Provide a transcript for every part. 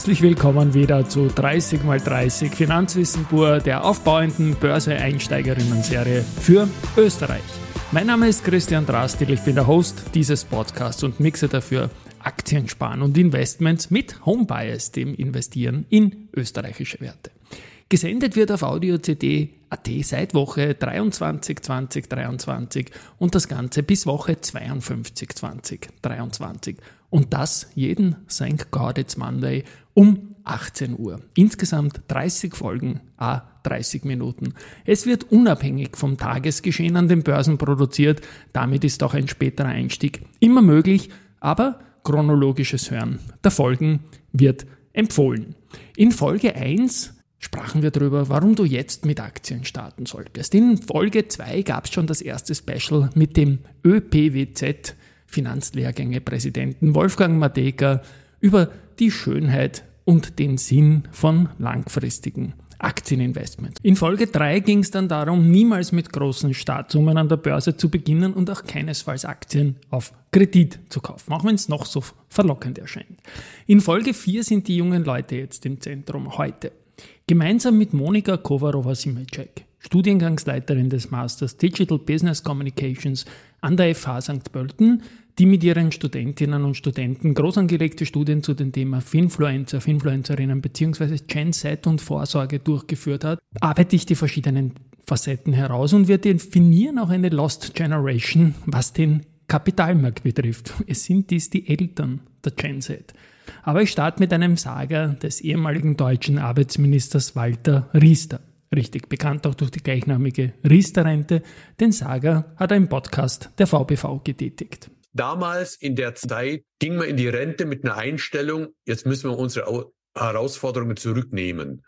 Herzlich willkommen wieder zu 30 x 30 Finanzwissen pur, der aufbauenden Börse-Einsteigerinnen-Serie für Österreich. Mein Name ist Christian Drastil, ich bin der Host dieses Podcasts und mixe dafür Aktien sparen und Investments mit Home Bias, dem Investieren in österreichische Werte. Gesendet wird auf Audio CD AT seit Woche 23 2023 und das Ganze bis Woche 52 2023. Und das jeden St. Gaudet's Monday um 18 Uhr. Insgesamt 30 Folgen, a 30 Minuten. Es wird unabhängig vom Tagesgeschehen an den Börsen produziert. Damit ist auch ein späterer Einstieg immer möglich, aber chronologisches Hören der Folgen wird empfohlen. In Folge 1 sprachen wir darüber, warum du jetzt mit Aktien starten solltest. In Folge 2 gab es schon das erste Special mit dem ÖPWZ Finanzlehrgänge-Präsidenten Wolfgang Mateka über die Schönheit und den Sinn von langfristigen Aktieninvestments. In Folge 3 ging es dann darum, niemals mit großen Startsummen an der Börse zu beginnen und auch keinesfalls Aktien auf Kredit zu kaufen, auch wenn es noch so verlockend erscheint. In Folge 4 sind die jungen Leute jetzt im Zentrum heute. Gemeinsam mit Monika Kovarova-Simecek, Studiengangsleiterin des Masters Digital Business Communications an der FH St. Pölten, die mit ihren Studentinnen und Studenten groß angelegte Studien zu dem Thema Finfluencer, Finfluencerinnen bzw. Gen Z und Vorsorge durchgeführt hat, arbeite ich die verschiedenen Facetten heraus und wir definieren auch eine Lost Generation, was den Kapitalmarkt betrifft. Es sind dies die Eltern der Gen Z. Aber ich starte mit einem Sager des ehemaligen deutschen Arbeitsministers Walter Riester. Richtig bekannt auch durch die gleichnamige Riester-Rente. Den Sager hat er im Podcast der VBV getätigt. Damals in der Zeit ging man in die Rente mit einer Einstellung, jetzt müssen wir unsere Herausforderungen zurücknehmen.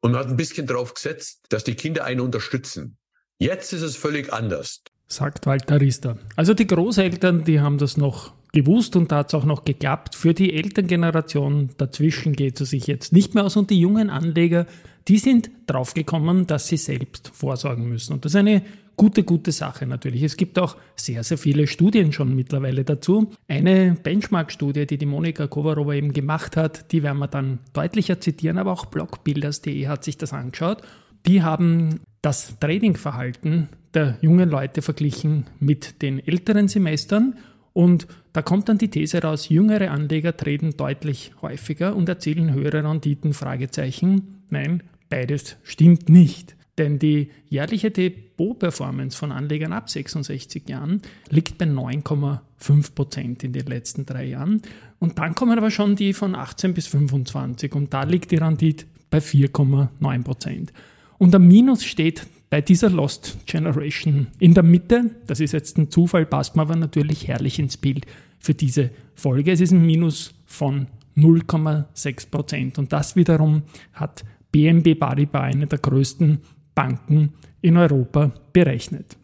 Und man hat ein bisschen darauf gesetzt, dass die Kinder einen unterstützen. Jetzt ist es völlig anders. Sagt Walter Riester. Also die Großeltern, die haben das noch gewusst und da hat es auch noch geklappt. Für die Elterngeneration dazwischen geht es sich jetzt nicht mehr aus und die jungen Anleger, die sind draufgekommen, dass sie selbst vorsorgen müssen. Und das ist eine gute, gute Sache natürlich. Es gibt auch sehr, sehr viele Studien schon mittlerweile dazu. Eine Benchmark-Studie, die die Monika Kovarova eben gemacht hat, die werden wir dann deutlicher zitieren, aber auch Blockbuilders.de hat sich das angeschaut. Die haben das Tradingverhalten der jungen Leute verglichen mit den älteren Semestern und da kommt dann die These raus, jüngere Anleger treten deutlich häufiger und erzielen höhere Renditen? Fragezeichen. Nein, beides stimmt nicht. Denn die jährliche Depot-Performance von Anlegern ab 66 Jahren liegt bei 9,5 Prozent in den letzten drei Jahren. Und dann kommen aber schon die von 18 bis 25 und da liegt die Rendite bei 4,9 Prozent. Und am Minus steht bei dieser Lost Generation in der Mitte, das ist jetzt ein Zufall, passt mir aber natürlich herrlich ins Bild für diese Folge. Es ist ein Minus von 0,6 Prozent und das wiederum hat BNB Paribas, eine der größten Banken in Europa, berechnet.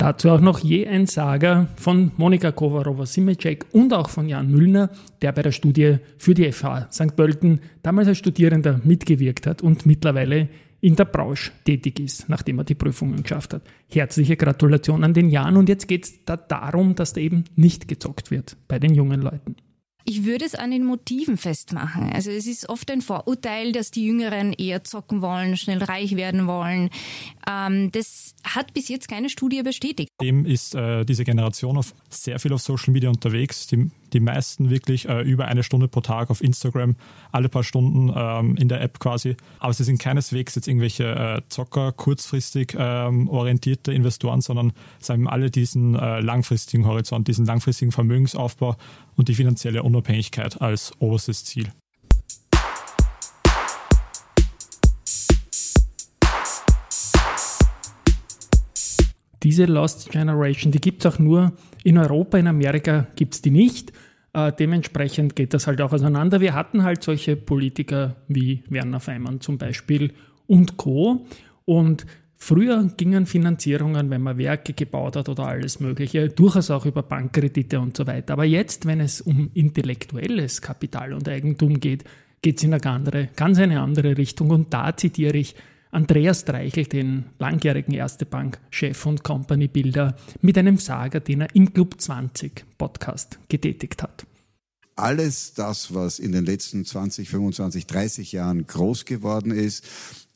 Dazu auch noch je ein Sager von Monika Kovarova-Simecek und auch von Jan Müllner, der bei der Studie für die FH St. Pölten damals als Studierender mitgewirkt hat und mittlerweile in der Branche tätig ist, nachdem er die Prüfungen geschafft hat. Herzliche Gratulation an den Jan und jetzt geht es da darum, dass da eben nicht gezockt wird bei den jungen Leuten. Ich würde es an den Motiven festmachen. Also es ist oft ein Vorurteil, dass die Jüngeren eher zocken wollen, schnell reich werden wollen. Ähm, das hat bis jetzt keine Studie bestätigt. Dem ist äh, diese Generation auf sehr viel auf Social Media unterwegs. Die, die meisten wirklich äh, über eine Stunde pro Tag auf Instagram, alle paar Stunden ähm, in der App quasi. Aber sie sind keineswegs jetzt irgendwelche äh, Zocker, kurzfristig ähm, orientierte Investoren, sondern sie haben alle diesen äh, langfristigen Horizont, diesen langfristigen Vermögensaufbau und die finanzielle Unabhängigkeit als oberstes Ziel. Diese Lost Generation, die gibt es auch nur in Europa, in Amerika gibt es die nicht. Äh, dementsprechend geht das halt auch auseinander. Wir hatten halt solche Politiker wie Werner Feimann zum Beispiel und Co. Und Früher gingen Finanzierungen, wenn man Werke gebaut hat oder alles Mögliche, durchaus auch über Bankkredite und so weiter. Aber jetzt, wenn es um intellektuelles Kapital und Eigentum geht, geht es in eine andere, ganz eine andere Richtung. Und da zitiere ich Andreas Dreichel, den langjährigen Erste Bank-Chef und Company-Builder, mit einem Sager, den er im Club 20 Podcast getätigt hat. Alles das, was in den letzten 20, 25, 30 Jahren groß geworden ist,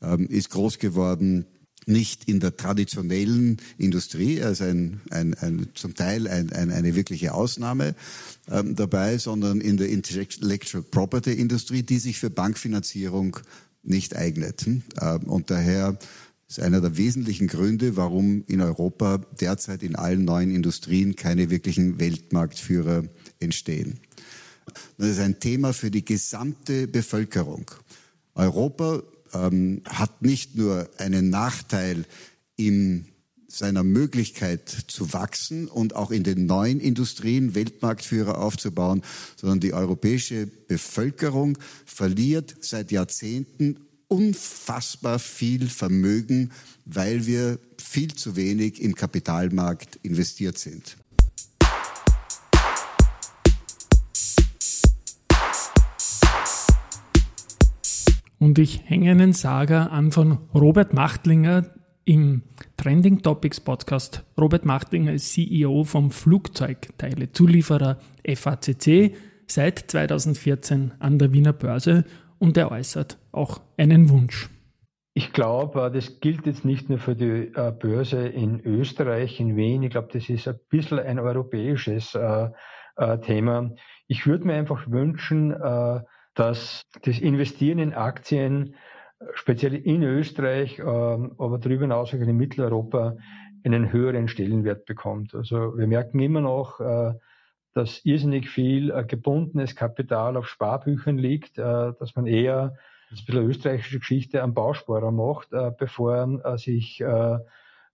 ähm, ist groß geworden nicht in der traditionellen Industrie, also ein, ein, ein, zum Teil ein, ein, eine wirkliche Ausnahme ähm, dabei, sondern in der Intellectual Property Industrie, die sich für Bankfinanzierung nicht eignet. Ähm, und daher ist einer der wesentlichen Gründe, warum in Europa derzeit in allen neuen Industrien keine wirklichen Weltmarktführer entstehen. Das ist ein Thema für die gesamte Bevölkerung. Europa ähm, hat nicht nur einen Nachteil in seiner Möglichkeit zu wachsen und auch in den neuen Industrien Weltmarktführer aufzubauen, sondern die europäische Bevölkerung verliert seit Jahrzehnten unfassbar viel Vermögen, weil wir viel zu wenig im Kapitalmarkt investiert sind. Und ich hänge einen Sager an von Robert Machtlinger im Trending Topics Podcast. Robert Machtlinger ist CEO vom Flugzeugteile-Zulieferer FACC seit 2014 an der Wiener Börse und er äußert auch einen Wunsch. Ich glaube, äh, das gilt jetzt nicht nur für die äh, Börse in Österreich, in Wien. Ich glaube, das ist ein bisschen ein europäisches äh, Thema. Ich würde mir einfach wünschen, dass das Investieren in Aktien, speziell in Österreich, ähm, aber darüber hinaus auch in Mitteleuropa, einen höheren Stellenwert bekommt. Also wir merken immer noch, äh, dass irrsinnig viel äh, gebundenes Kapital auf Sparbüchern liegt, äh, dass man eher, das ist ein bisschen österreichische Geschichte, am Bausparer macht, bevor sich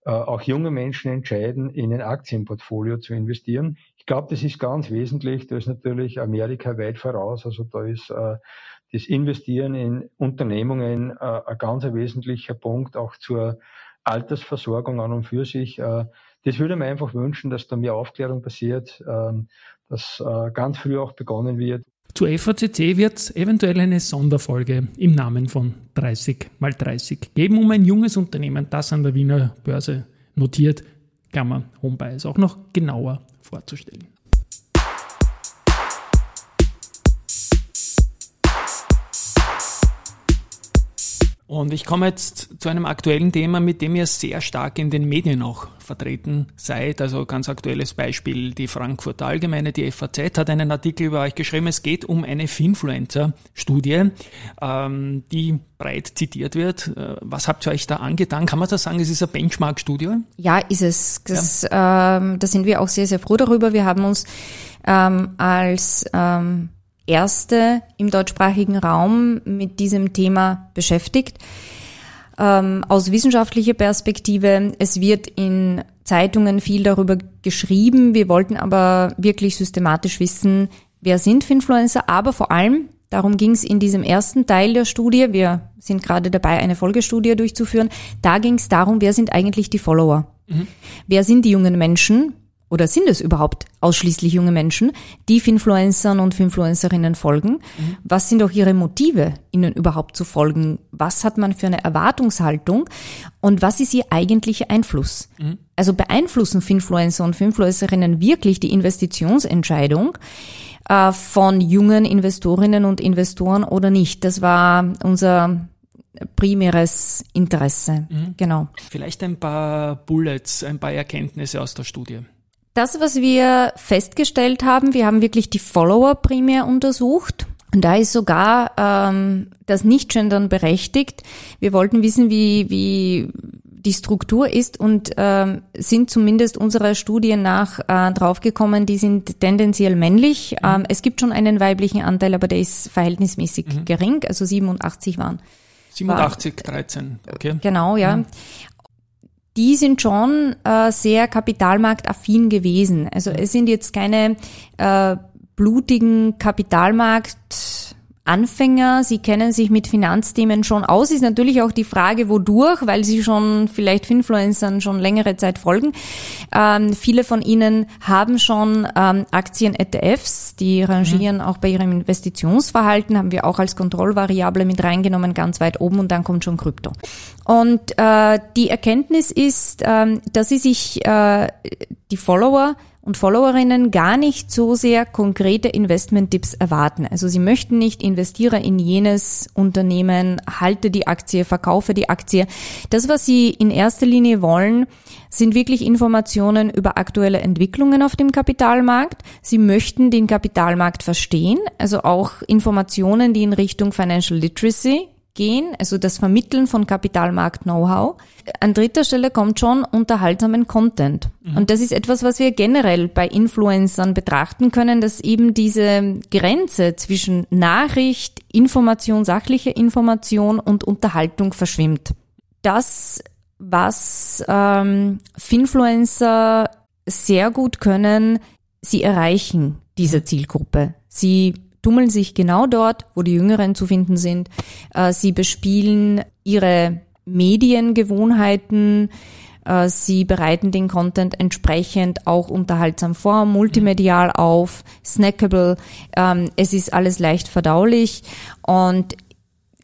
auch junge Menschen entscheiden, in ein Aktienportfolio zu investieren. Ich glaube, das ist ganz wesentlich. Da ist natürlich Amerika weit voraus. Also da ist das Investieren in Unternehmungen äh, ein ganz wesentlicher Punkt, auch zur Altersversorgung an und für sich. Äh, das würde mir einfach wünschen, dass da mehr Aufklärung passiert, äh, dass ganz früh auch begonnen wird. Zu FACC wird es eventuell eine Sonderfolge im Namen von 30 mal 30 geben, um ein junges Unternehmen, das an der Wiener Börse notiert, Klammer Homebuys auch noch genauer vorzustellen. Und ich komme jetzt zu einem aktuellen Thema, mit dem ihr sehr stark in den Medien auch vertreten seid. Also ganz aktuelles Beispiel, die Frankfurter Allgemeine, die FAZ hat einen Artikel über euch geschrieben. Es geht um eine Finfluencer-Studie, ähm, die breit zitiert wird. Äh, was habt ihr euch da angetan? Kann man das sagen, es ist eine Benchmark-Studie? Ja, ist es. Das, ja. ähm, da sind wir auch sehr, sehr froh darüber. Wir haben uns ähm, als ähm, erste im deutschsprachigen Raum mit diesem Thema beschäftigt. Ähm, aus wissenschaftlicher Perspektive, es wird in Zeitungen viel darüber geschrieben. Wir wollten aber wirklich systematisch wissen, wer sind Finfluencer, aber vor allem, darum ging es in diesem ersten Teil der Studie, wir sind gerade dabei, eine Folgestudie durchzuführen, da ging es darum, wer sind eigentlich die Follower? Mhm. Wer sind die jungen Menschen? Oder sind es überhaupt ausschließlich junge Menschen, die Finfluencern und Finfluencerinnen folgen? Mhm. Was sind auch ihre Motive, ihnen überhaupt zu folgen? Was hat man für eine Erwartungshaltung? Und was ist ihr eigentlicher Einfluss? Mhm. Also beeinflussen Finfluencer und Finfluencerinnen wirklich die Investitionsentscheidung? äh, von jungen Investorinnen und Investoren oder nicht. Das war unser primäres Interesse. Mhm. Genau. Vielleicht ein paar Bullets, ein paar Erkenntnisse aus der Studie. Das, was wir festgestellt haben, wir haben wirklich die Follower primär untersucht. Und da ist sogar ähm, das Nicht-Gendern berechtigt. Wir wollten wissen, wie, wie die Struktur ist und ähm, sind zumindest unserer Studie nach äh, draufgekommen, die sind tendenziell männlich. Mhm. Ähm, es gibt schon einen weiblichen Anteil, aber der ist verhältnismäßig mhm. gering, also 87 waren. 87, war, 13, okay. Genau, ja. Mhm die sind schon äh, sehr kapitalmarktaffin gewesen. Also es sind jetzt keine äh, blutigen Kapitalmarktanfänger. Sie kennen sich mit Finanzthemen schon aus. Ist natürlich auch die Frage, wodurch, weil sie schon vielleicht Influencern schon längere Zeit folgen. Ähm, viele von Ihnen haben schon ähm, Aktien-ETFs, die rangieren mhm. auch bei ihrem Investitionsverhalten, haben wir auch als Kontrollvariable mit reingenommen, ganz weit oben und dann kommt schon Krypto. Und äh, die Erkenntnis ist, ähm, dass Sie sich äh, die Follower und Followerinnen gar nicht so sehr konkrete Investment-Tipps erwarten. Also sie möchten nicht investiere in jenes Unternehmen, halte die Aktie, verkaufe die Aktie. Das, was sie in erster Linie wollen, sind wirklich Informationen über aktuelle Entwicklungen auf dem Kapitalmarkt. Sie möchten den Kapitalmarkt verstehen, also auch Informationen, die in Richtung Financial Literacy gehen, also das Vermitteln von Kapitalmarkt-Know-how. An dritter Stelle kommt schon unterhaltsamen Content. Mhm. Und das ist etwas, was wir generell bei Influencern betrachten können, dass eben diese Grenze zwischen Nachricht, Information, sachliche Information und Unterhaltung verschwimmt. Das, was ähm, Finfluencer sehr gut können, sie erreichen diese mhm. Zielgruppe. Sie tummeln sich genau dort, wo die Jüngeren zu finden sind. Äh, sie bespielen ihre Mediengewohnheiten. Äh, sie bereiten den Content entsprechend auch unterhaltsam vor, multimedial auf, snackable. Ähm, es ist alles leicht verdaulich und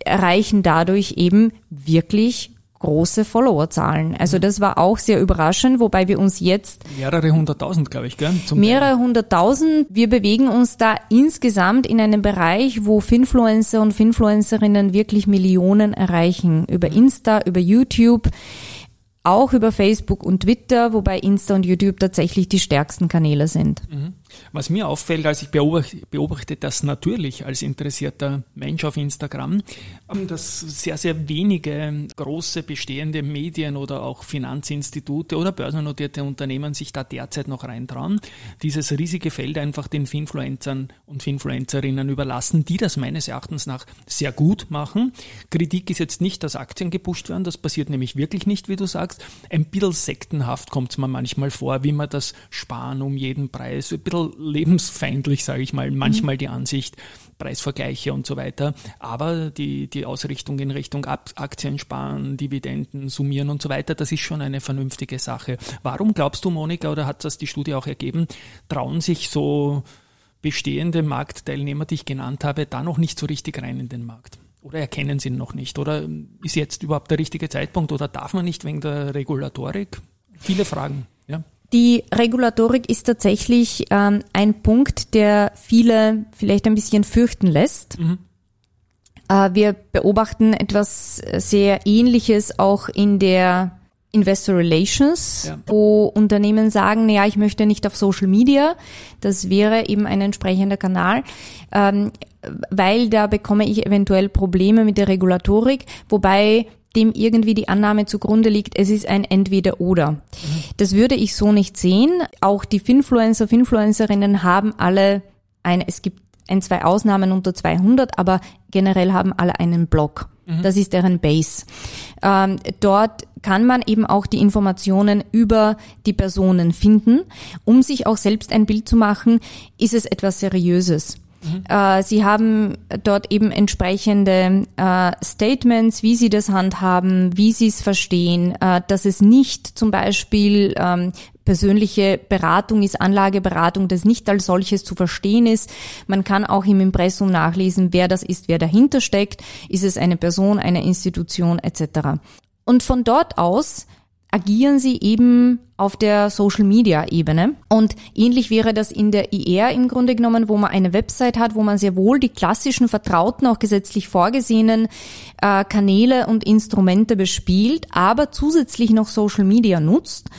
erreichen dadurch eben wirklich große Followerzahlen. Also mhm. das war auch sehr überraschend, wobei wir uns jetzt mehrere hunderttausend, glaube ich, gell? Zum mehrere hunderttausend. Wir bewegen uns da insgesamt in einem Bereich, wo Finfluencer und Finfluencerinnen wirklich Millionen erreichen über mhm. Insta, über YouTube auch über Facebook und Twitter, wobei Insta und YouTube tatsächlich die stärksten Kanäle sind. Mhm. Was mir auffällt, als ich beobachte, beobachte das natürlich als interessierter Mensch auf Instagram, ähm, dass sehr, sehr wenige große bestehende Medien oder auch Finanzinstitute oder börsennotierte Unternehmen sich da derzeit noch reintrauen, dieses riesige Feld einfach den Finfluencern und Finfluencerinnen überlassen, die das meines Erachtens nach sehr gut machen. Kritik ist jetzt nicht, dass Aktien gepusht werden, das passiert nämlich wirklich nicht, wie du sagst. Ein bisschen sektenhaft kommt es mir manchmal vor, wie man das Sparen um jeden Preis, ein bisschen lebensfeindlich, sage ich mal, manchmal mhm. die Ansicht, Preisvergleiche und so weiter. Aber die, die Ausrichtung in Richtung Aktien sparen, Dividenden summieren und so weiter, das ist schon eine vernünftige Sache. Warum glaubst du, Monika, oder hat das die Studie auch ergeben, trauen sich so bestehende Marktteilnehmer, die ich genannt habe, da noch nicht so richtig rein in den Markt? Oder erkennen sie ihn noch nicht? Oder ist jetzt überhaupt der richtige Zeitpunkt? Oder darf man nicht wegen der Regulatorik? Viele Fragen. Ja. Die Regulatorik ist tatsächlich ähm, ein Punkt, der viele vielleicht ein bisschen fürchten lässt. Mhm. Äh, wir beobachten etwas sehr Ähnliches auch in der Investor Relations, ja. wo Unternehmen sagen, naja, ich möchte nicht auf Social Media. Das wäre eben ein entsprechender Kanal, ähm, weil da bekomme ich eventuell Probleme mit der Regulatorik, wobei dem irgendwie die Annahme zugrunde liegt, es ist ein Entweder-Oder. Das würde ich so nicht sehen. Auch die Finfluencer, Finfluencerinnen haben alle ein, es gibt ein, zwei Ausnahmen unter 200, aber generell haben alle einen Blog. Mhm. Das ist deren Base. Ähm, dort kann man eben auch die Informationen über die Personen finden, um sich auch selbst ein Bild zu machen, ist es etwas Seriöses. Mhm. Sie haben dort eben entsprechende äh, Statements, wie sie das handhaben, wie sie es verstehen, äh, dass es nicht zum Beispiel ähm, persönliche Beratung ist, Anlageberatung, das nicht als solches zu verstehen ist. Man kann auch im Impressum nachlesen, wer das ist, wer dahinter steckt. Ist es eine Person, eine Institution etc. Und von dort aus agieren sie eben auf der Social Media Ebene. Und ähnlich wäre das in der IR im Grunde genommen, wo man eine Website hat, wo man sehr wohl die klassischen vertrauten, auch gesetzlich vorgesehenen äh, Kanäle und Instrumente bespielt, aber zusätzlich noch Social Media nutzt.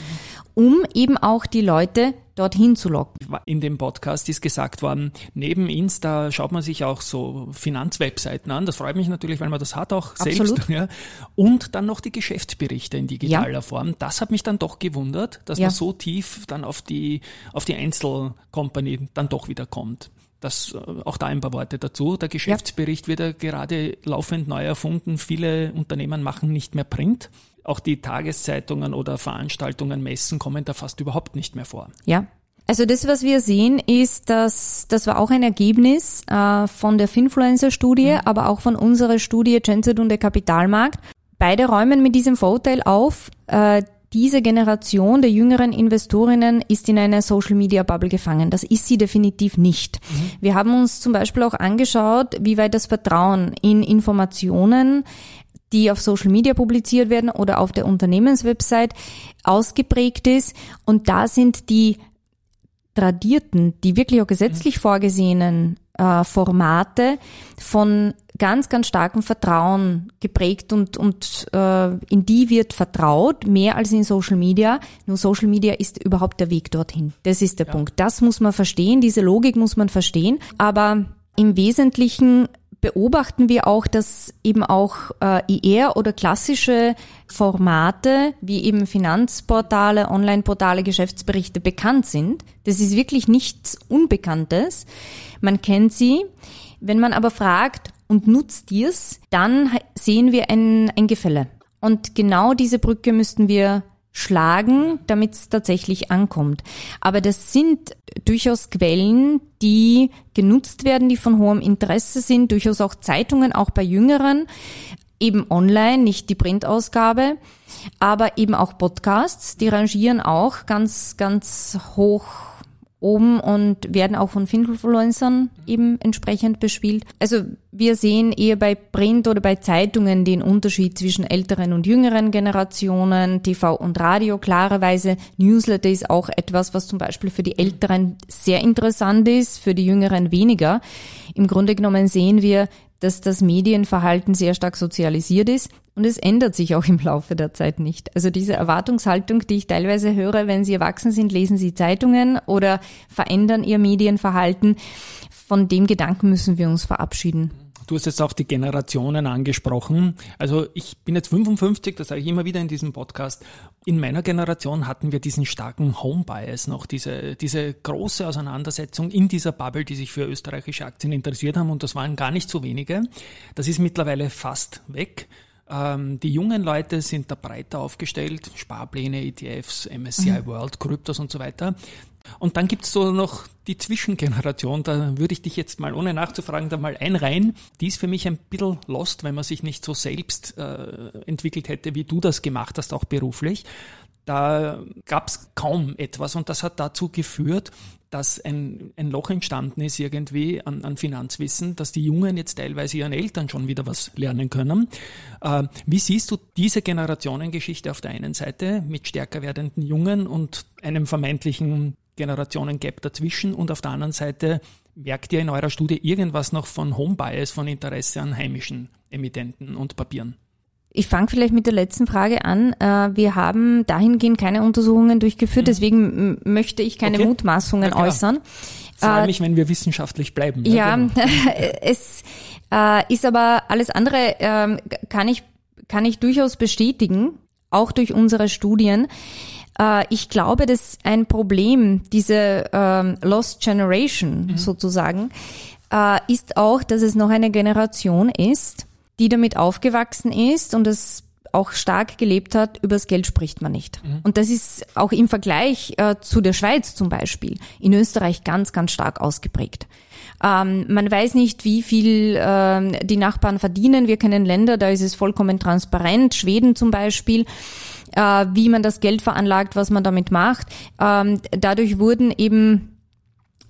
Um eben auch die Leute dorthin zu locken. In dem Podcast ist gesagt worden, neben Insta schaut man sich auch so Finanzwebseiten an. Das freut mich natürlich, weil man das hat auch Absolut. selbst. Ja. Und dann noch die Geschäftsberichte in digitaler ja. Form. Das hat mich dann doch gewundert, dass ja. man so tief dann auf die, auf die Einzelcompany dann doch wieder kommt. Das, äh, auch da ein paar Worte dazu. Der Geschäftsbericht wird ja gerade laufend neu erfunden. Viele Unternehmen machen nicht mehr Print auch die Tageszeitungen oder Veranstaltungen, Messen kommen da fast überhaupt nicht mehr vor. Ja. Also das, was wir sehen, ist, dass das war auch ein Ergebnis äh, von der Finfluencer-Studie, mhm. aber auch von unserer Studie Genset und der Kapitalmarkt. Beide räumen mit diesem Vorteil auf, äh, diese Generation der jüngeren Investorinnen ist in einer Social Media Bubble gefangen. Das ist sie definitiv nicht. Mhm. Wir haben uns zum Beispiel auch angeschaut, wie weit das Vertrauen in Informationen die auf Social Media publiziert werden oder auf der Unternehmenswebsite ausgeprägt ist. Und da sind die tradierten, die wirklich auch gesetzlich mhm. vorgesehenen äh, Formate von ganz, ganz starkem Vertrauen geprägt und, und äh, in die wird vertraut, mehr als in Social Media. Nur Social Media ist überhaupt der Weg dorthin. Das ist der ja. Punkt. Das muss man verstehen, diese Logik muss man verstehen. Aber im Wesentlichen beobachten wir auch, dass eben auch äh, IR oder klassische Formate wie eben Finanzportale, Online-Portale, Geschäftsberichte bekannt sind. Das ist wirklich nichts Unbekanntes. Man kennt sie. Wenn man aber fragt und nutzt dies, dann sehen wir ein, ein Gefälle. Und genau diese Brücke müssten wir schlagen, damit es tatsächlich ankommt. Aber das sind durchaus Quellen, die genutzt werden, die von hohem Interesse sind, durchaus auch Zeitungen, auch bei Jüngeren, eben online, nicht die Printausgabe, aber eben auch Podcasts, die rangieren auch ganz, ganz hoch oben und werden auch von Finfluencern eben entsprechend bespielt. Also wir sehen eher bei Print oder bei Zeitungen den Unterschied zwischen älteren und jüngeren Generationen, TV und Radio. Klarerweise Newsletter ist auch etwas, was zum Beispiel für die Älteren sehr interessant ist, für die Jüngeren weniger. Im Grunde genommen sehen wir, dass das Medienverhalten sehr stark sozialisiert ist und es ändert sich auch im Laufe der Zeit nicht. Also diese Erwartungshaltung, die ich teilweise höre, wenn Sie erwachsen sind, lesen Sie Zeitungen oder verändern Ihr Medienverhalten, von dem Gedanken müssen wir uns verabschieden. Du hast jetzt auch die Generationen angesprochen. Also ich bin jetzt 55, das sage ich immer wieder in diesem Podcast. In meiner Generation hatten wir diesen starken Home-Bias noch, diese, diese große Auseinandersetzung in dieser Bubble, die sich für österreichische Aktien interessiert haben. Und das waren gar nicht so wenige. Das ist mittlerweile fast weg. Ähm, die jungen Leute sind da breiter aufgestellt, Sparpläne, ETFs, MSCI mhm. World, Kryptos und so weiter. Und dann gibt's so noch die Zwischengeneration, da würde ich dich jetzt mal, ohne nachzufragen, da mal einreihen. Die ist für mich ein bisschen lost, wenn man sich nicht so selbst äh, entwickelt hätte, wie du das gemacht hast, auch beruflich. Da gab's kaum etwas und das hat dazu geführt, dass ein, ein Loch entstanden ist irgendwie an, an Finanzwissen, dass die Jungen jetzt teilweise ihren Eltern schon wieder was lernen können. Äh, wie siehst du diese Generationengeschichte auf der einen Seite mit stärker werdenden Jungen und einem vermeintlichen Generationen-Gap dazwischen und auf der anderen Seite merkt ihr in eurer Studie irgendwas noch von Home Bias, von Interesse an heimischen Emittenten und Papieren? Ich fange vielleicht mit der letzten Frage an. Äh, wir haben dahingehend keine Untersuchungen durchgeführt, mhm. deswegen möchte ich keine okay. Mutmaßungen äußern. Freue äh, mich, wenn wir wissenschaftlich bleiben. Ja, ja genau. es äh, ist aber alles andere, ähm, kann ich, kann ich durchaus bestätigen, auch durch unsere Studien. Äh, ich glaube, dass ein Problem, diese ähm, Lost Generation mhm. sozusagen, äh, ist auch, dass es noch eine Generation ist, die damit aufgewachsen ist und es auch stark gelebt hat, übers Geld spricht man nicht. Mhm. Und das ist auch im Vergleich äh, zu der Schweiz zum Beispiel in Österreich ganz, ganz stark ausgeprägt. Ähm, man weiß nicht, wie viel ähm, die Nachbarn verdienen. Wir kennen Länder, da ist es vollkommen transparent. Schweden zum Beispiel äh, wie man das Geld veranlagt, was man damit macht. Ähm, dadurch wurden eben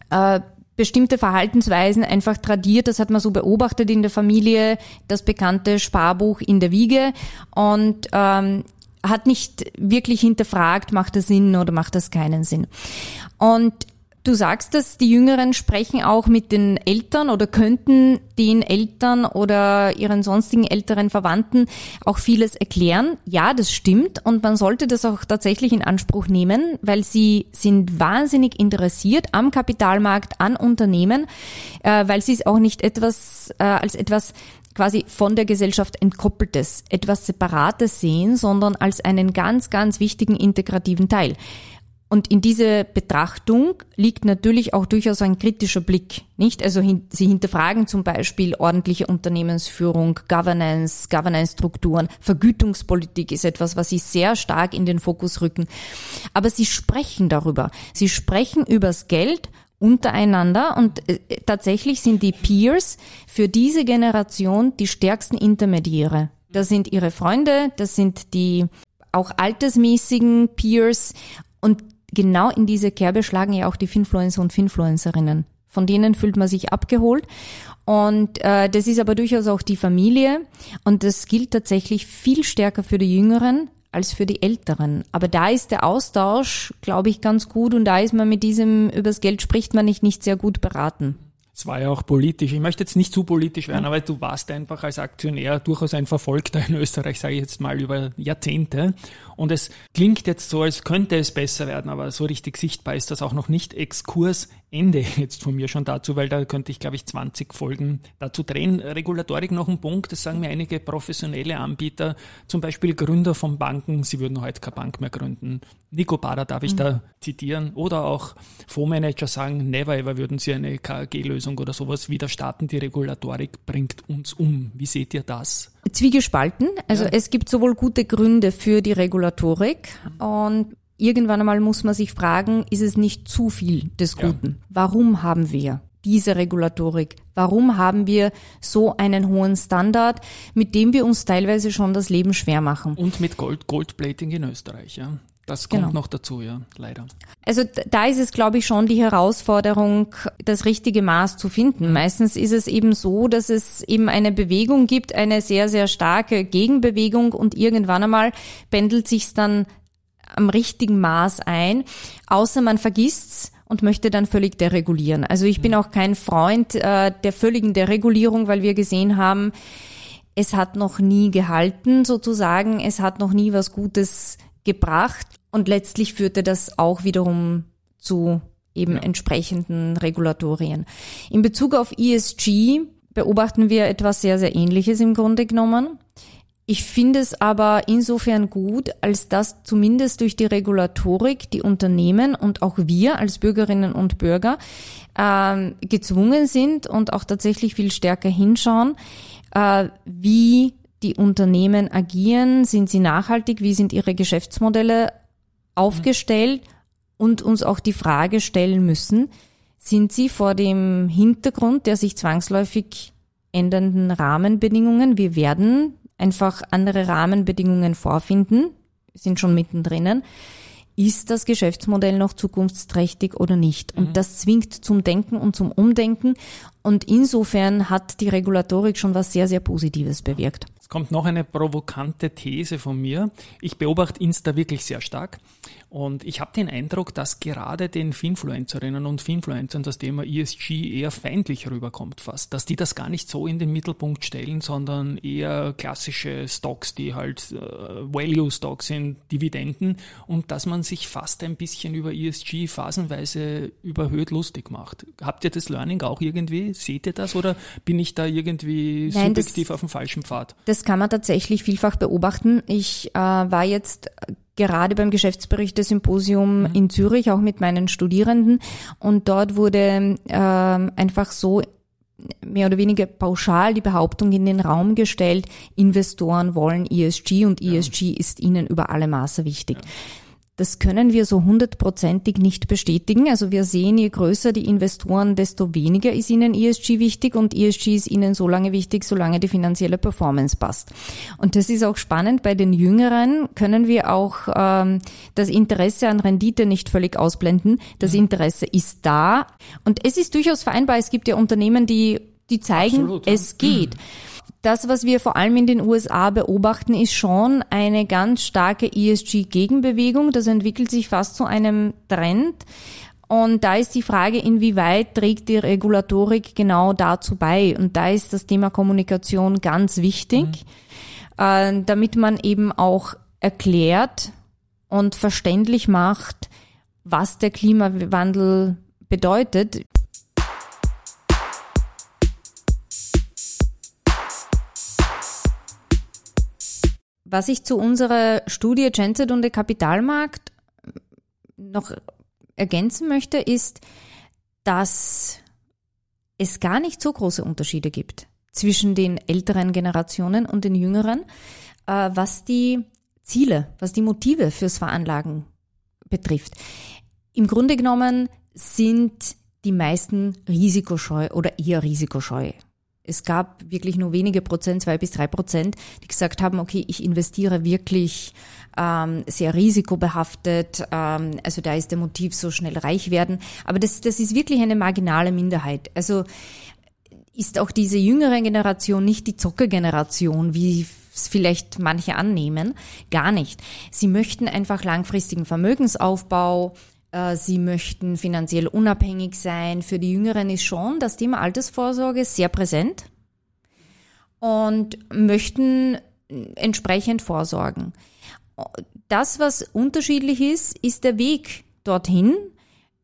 äh, bestimmte Verhaltensweisen einfach tradiert. Das hat man so beobachtet in der Familie, das bekannte Sparbuch in der Wiege und ähm, hat nicht wirklich hinterfragt, macht das Sinn oder macht das keinen Sinn. Und Du sagst dass die Jüngeren sprechen auch mit den Eltern oder könnten den Eltern oder ihren sonstigen älteren Verwandten auch vieles erklären. Ja, das stimmt und man sollte das auch tatsächlich in Anspruch nehmen, weil sie sind wahnsinnig interessiert am Kapitalmarkt, an Unternehmen, äh, weil sie es auch nicht etwas äh, als etwas quasi von der Gesellschaft entkoppeltes, etwas Separates sehen, sondern als einen ganz, ganz wichtigen integrativen Teil. Und in diese Betrachtung liegt natürlich auch durchaus ein kritischer Blick, nicht? Also hin, sie hinterfragen zum Beispiel ordentliche Unternehmensführung, Governance, Governance-Strukturen, Vergütungspolitik ist etwas, was sie sehr stark in den Fokus rücken. Aber sie sprechen darüber. Sie sprechen übers Geld untereinander und äh, tatsächlich sind die Peers für diese Generation die stärksten Intermediäre. Das sind ihre Freunde, das sind die auch altersmäßigen Peers und genau in diese Kerbe schlagen ja auch die Finfluencer und Finfluencerinnen. Von denen fühlt man sich abgeholt. Und äh, das ist aber durchaus auch die Familie. Und das gilt tatsächlich viel stärker für die Jüngeren als für die Älteren. Aber da ist der Austausch, glaube ich, ganz gut. Und da ist man mit diesem, übers Geld spricht man nicht, nicht sehr gut beraten. Es war ja auch politisch. Ich möchte jetzt nicht zu politisch werden, aber du warst einfach als Aktionär durchaus ein Verfolgter in Österreich, sage ich jetzt mal, über Jahrzehnte. Und es klingt jetzt so, als könnte es besser werden, aber so richtig sichtbar ist das auch noch nicht. Exkurs Ende jetzt von mir schon dazu, weil da könnte ich, glaube ich, 20 Folgen dazu drehen. Regulatorik noch ein Punkt, das sagen mir einige professionelle Anbieter, zum Beispiel Gründer von Banken, sie würden heute keine Bank mehr gründen. Nico Bader darf ich mhm. da zitieren. Oder auch Fondsmanager sagen, never ever würden sie eine KG-Lösung oder sowas wieder starten. Die Regulatorik bringt uns um. Wie seht ihr das? Zwiegespalten. Also ja. es gibt sowohl gute Gründe für die Regulatorik und irgendwann einmal muss man sich fragen, ist es nicht zu viel des Guten? Ja. Warum haben wir diese Regulatorik? Warum haben wir so einen hohen Standard, mit dem wir uns teilweise schon das Leben schwer machen? Und mit Gold, Goldplating in Österreich, ja. Das kommt genau. noch dazu, ja, leider. Also da ist es, glaube ich, schon die Herausforderung, das richtige Maß zu finden. Meistens ist es eben so, dass es eben eine Bewegung gibt, eine sehr, sehr starke Gegenbewegung und irgendwann einmal pendelt sich's dann am richtigen Maß ein, außer man vergisst's und möchte dann völlig deregulieren. Also ich bin mhm. auch kein Freund äh, der völligen Deregulierung, weil wir gesehen haben, es hat noch nie gehalten sozusagen, es hat noch nie was Gutes gebracht und letztlich führte das auch wiederum zu eben ja. entsprechenden Regulatorien. In Bezug auf ESG beobachten wir etwas sehr, sehr Ähnliches im Grunde genommen. Ich finde es aber insofern gut, als dass zumindest durch die Regulatorik die Unternehmen und auch wir als Bürgerinnen und Bürger äh, gezwungen sind und auch tatsächlich viel stärker hinschauen, äh, wie die Unternehmen agieren, sind sie nachhaltig, wie sind ihre Geschäftsmodelle aufgestellt? Und uns auch die Frage stellen müssen, sind sie vor dem Hintergrund der sich zwangsläufig ändernden Rahmenbedingungen, wir werden einfach andere Rahmenbedingungen vorfinden, sind schon mittendrin. Ist das Geschäftsmodell noch zukunftsträchtig oder nicht? Und mhm. das zwingt zum Denken und zum Umdenken. Und insofern hat die Regulatorik schon was sehr, sehr Positives bewirkt. Es kommt noch eine provokante These von mir. Ich beobachte Insta wirklich sehr stark. Und ich habe den Eindruck, dass gerade den Finfluencerinnen und Finfluencern das Thema ESG eher feindlich rüberkommt fast. Dass die das gar nicht so in den Mittelpunkt stellen, sondern eher klassische Stocks, die halt äh, Value-Stocks sind, Dividenden und dass man sich fast ein bisschen über ESG phasenweise überhöht lustig macht. Habt ihr das Learning auch irgendwie? Seht ihr das oder bin ich da irgendwie Nein, subjektiv das, auf dem falschen Pfad? Das kann man tatsächlich vielfach beobachten. Ich äh, war jetzt gerade beim Geschäftsberichte-Symposium mhm. in Zürich, auch mit meinen Studierenden. Und dort wurde äh, einfach so mehr oder weniger pauschal die Behauptung in den Raum gestellt, Investoren wollen ESG und ESG ja. ist ihnen über alle Maße wichtig. Ja. Das können wir so hundertprozentig nicht bestätigen. Also wir sehen, je größer die Investoren, desto weniger ist ihnen ESG wichtig und ESG ist ihnen so lange wichtig, solange die finanzielle Performance passt. Und das ist auch spannend. Bei den Jüngeren können wir auch ähm, das Interesse an Rendite nicht völlig ausblenden. Das mhm. Interesse ist da und es ist durchaus vereinbar. Es gibt ja Unternehmen, die die zeigen, Absolut, ja. es geht. Mhm. Das, was wir vor allem in den USA beobachten, ist schon eine ganz starke ESG-Gegenbewegung. Das entwickelt sich fast zu einem Trend. Und da ist die Frage, inwieweit trägt die Regulatorik genau dazu bei? Und da ist das Thema Kommunikation ganz wichtig, mhm. äh, damit man eben auch erklärt und verständlich macht, was der Klimawandel bedeutet. Was ich zu unserer Studie Genset und der Kapitalmarkt noch ergänzen möchte, ist, dass es gar nicht so große Unterschiede gibt zwischen den älteren Generationen und den jüngeren, äh, was die Ziele, was die Motive fürs Veranlagen betrifft. Im Grunde genommen sind die meisten risikoscheu oder eher risikoscheu Es gab wirklich nur wenige Prozent, zwei bis drei Prozent, die gesagt haben, okay, ich investiere wirklich ähm, sehr risikobehaftet. Ähm, also da ist der Motiv so schnell reich werden. Aber das, das ist wirklich eine marginale Minderheit. Also ist auch diese jüngere Generation nicht die Zockergeneration, wie es vielleicht manche annehmen. Gar nicht. Sie möchten einfach langfristigen Vermögensaufbau, Sie möchten finanziell unabhängig sein. Für die Jüngeren ist schon das Thema Altersvorsorge sehr präsent und möchten entsprechend vorsorgen. Das, was unterschiedlich ist, ist der Weg dorthin,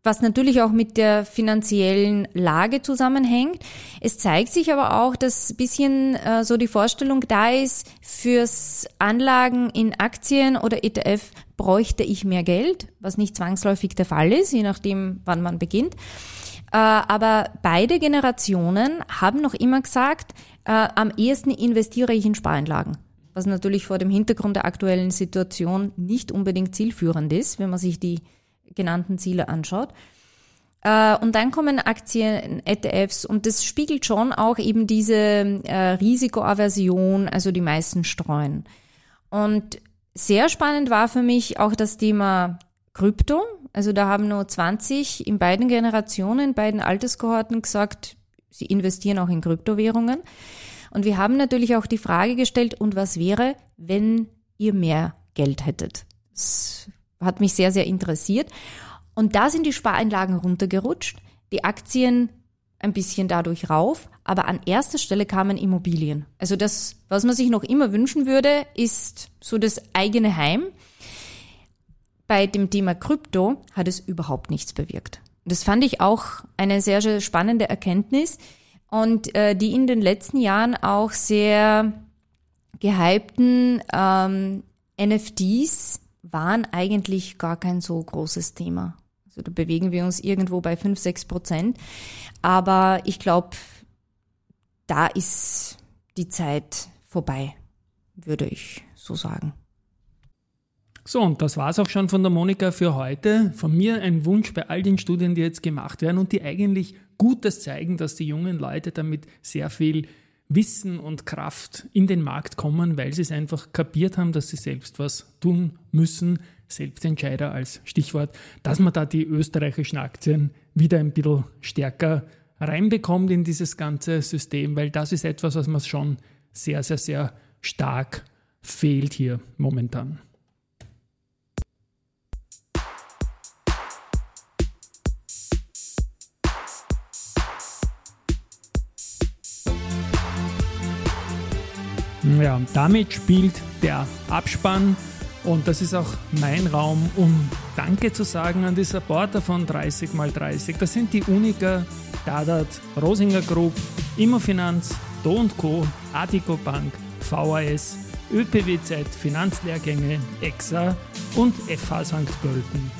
was natürlich auch mit der finanziellen Lage zusammenhängt. Es zeigt sich aber auch, dass bisschen äh, so die Vorstellung da ist, fürs Anlagen in Aktien oder ETF bräuchte ich mehr Geld, was nicht zwangsläufig der Fall ist, je nachdem, wann man beginnt. Äh, aber beide Generationen haben noch immer gesagt, äh, am ehesten investiere ich in Spareinlagen was natürlich vor dem Hintergrund der aktuellen Situation nicht unbedingt zielführend ist, wenn man sich die genannten Ziele anschaut. Äh, und dann kommen Aktien, ETFs und das spiegelt schon auch eben diese Risikoaversion, also die meisten streuen. Und sehr spannend war für mich auch das Thema Krypto. Also da haben nur 20 in beiden Generationen, beiden Alterskohorten gesagt, sie investieren auch in Kryptowährungen. Und wir haben natürlich auch die Frage gestellt, und was wäre, wenn ihr mehr Geld hättet? Das hat mich sehr, sehr interessiert. Und da sind die Spareinlagen runtergerutscht, die Aktien ein bisschen dadurch rauf, aber an erster Stelle kamen Immobilien. Also das, was man sich noch immer wünschen würde, ist so das eigene Heim. Bei dem Thema Krypto hat es überhaupt nichts bewirkt. Das fand ich auch eine sehr, sehr spannende Erkenntnis und äh, die in den letzten Jahren auch sehr gehypten ähm, NFTs waren eigentlich gar kein so großes Thema. Also da bewegen wir uns irgendwo bei 5, 6 Prozent. Aber ich glaube, da ist die Zeit vorbei, würde ich so sagen. So, und das war's auch schon von der Monika für heute. Von mir ein Wunsch bei all den Studien, die jetzt gemacht werden und die eigentlich Gutes zeigen, dass die jungen Leute damit sehr viel Wissen und Kraft in den Markt kommen, weil sie es einfach kapiert haben, dass sie selbst was tun müssen. Selbstentscheider als Stichwort, dass man da die österreichischen Aktien wieder ein bisschen stärker reinbekommt in dieses ganze System, weil das ist etwas, was man schon sehr, sehr, sehr stark fehlt hier momentan. Ja, damit spielt der Abspann und das ist auch mein Raum, um Danke zu sagen an die Supporter von 30x30. Das sind die Unica, Dadat, Rosinger Group, Immofinanz, Do Co., Adico Bank, VAS, ÖPWZ, Finanzlehrgänge, EXA und FH St. Pölten.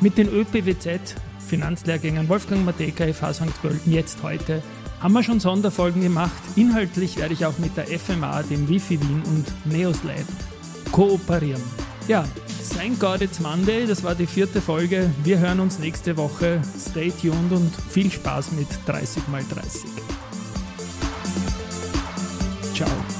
Mit den ÖPWZ Finanzlehrgängen Wolfgang Mateka, FH St. Pölten jetzt heute haben wir schon Sonderfolgen gemacht. Inhaltlich werde ich auch mit der FMA, dem Wifi Wien und Neoslab kooperieren. Ja, sein God It's Monday, das war die vierte Folge. Wir hören uns nächste Woche. Stay tuned und viel Spaß mit 30x30. Ciao.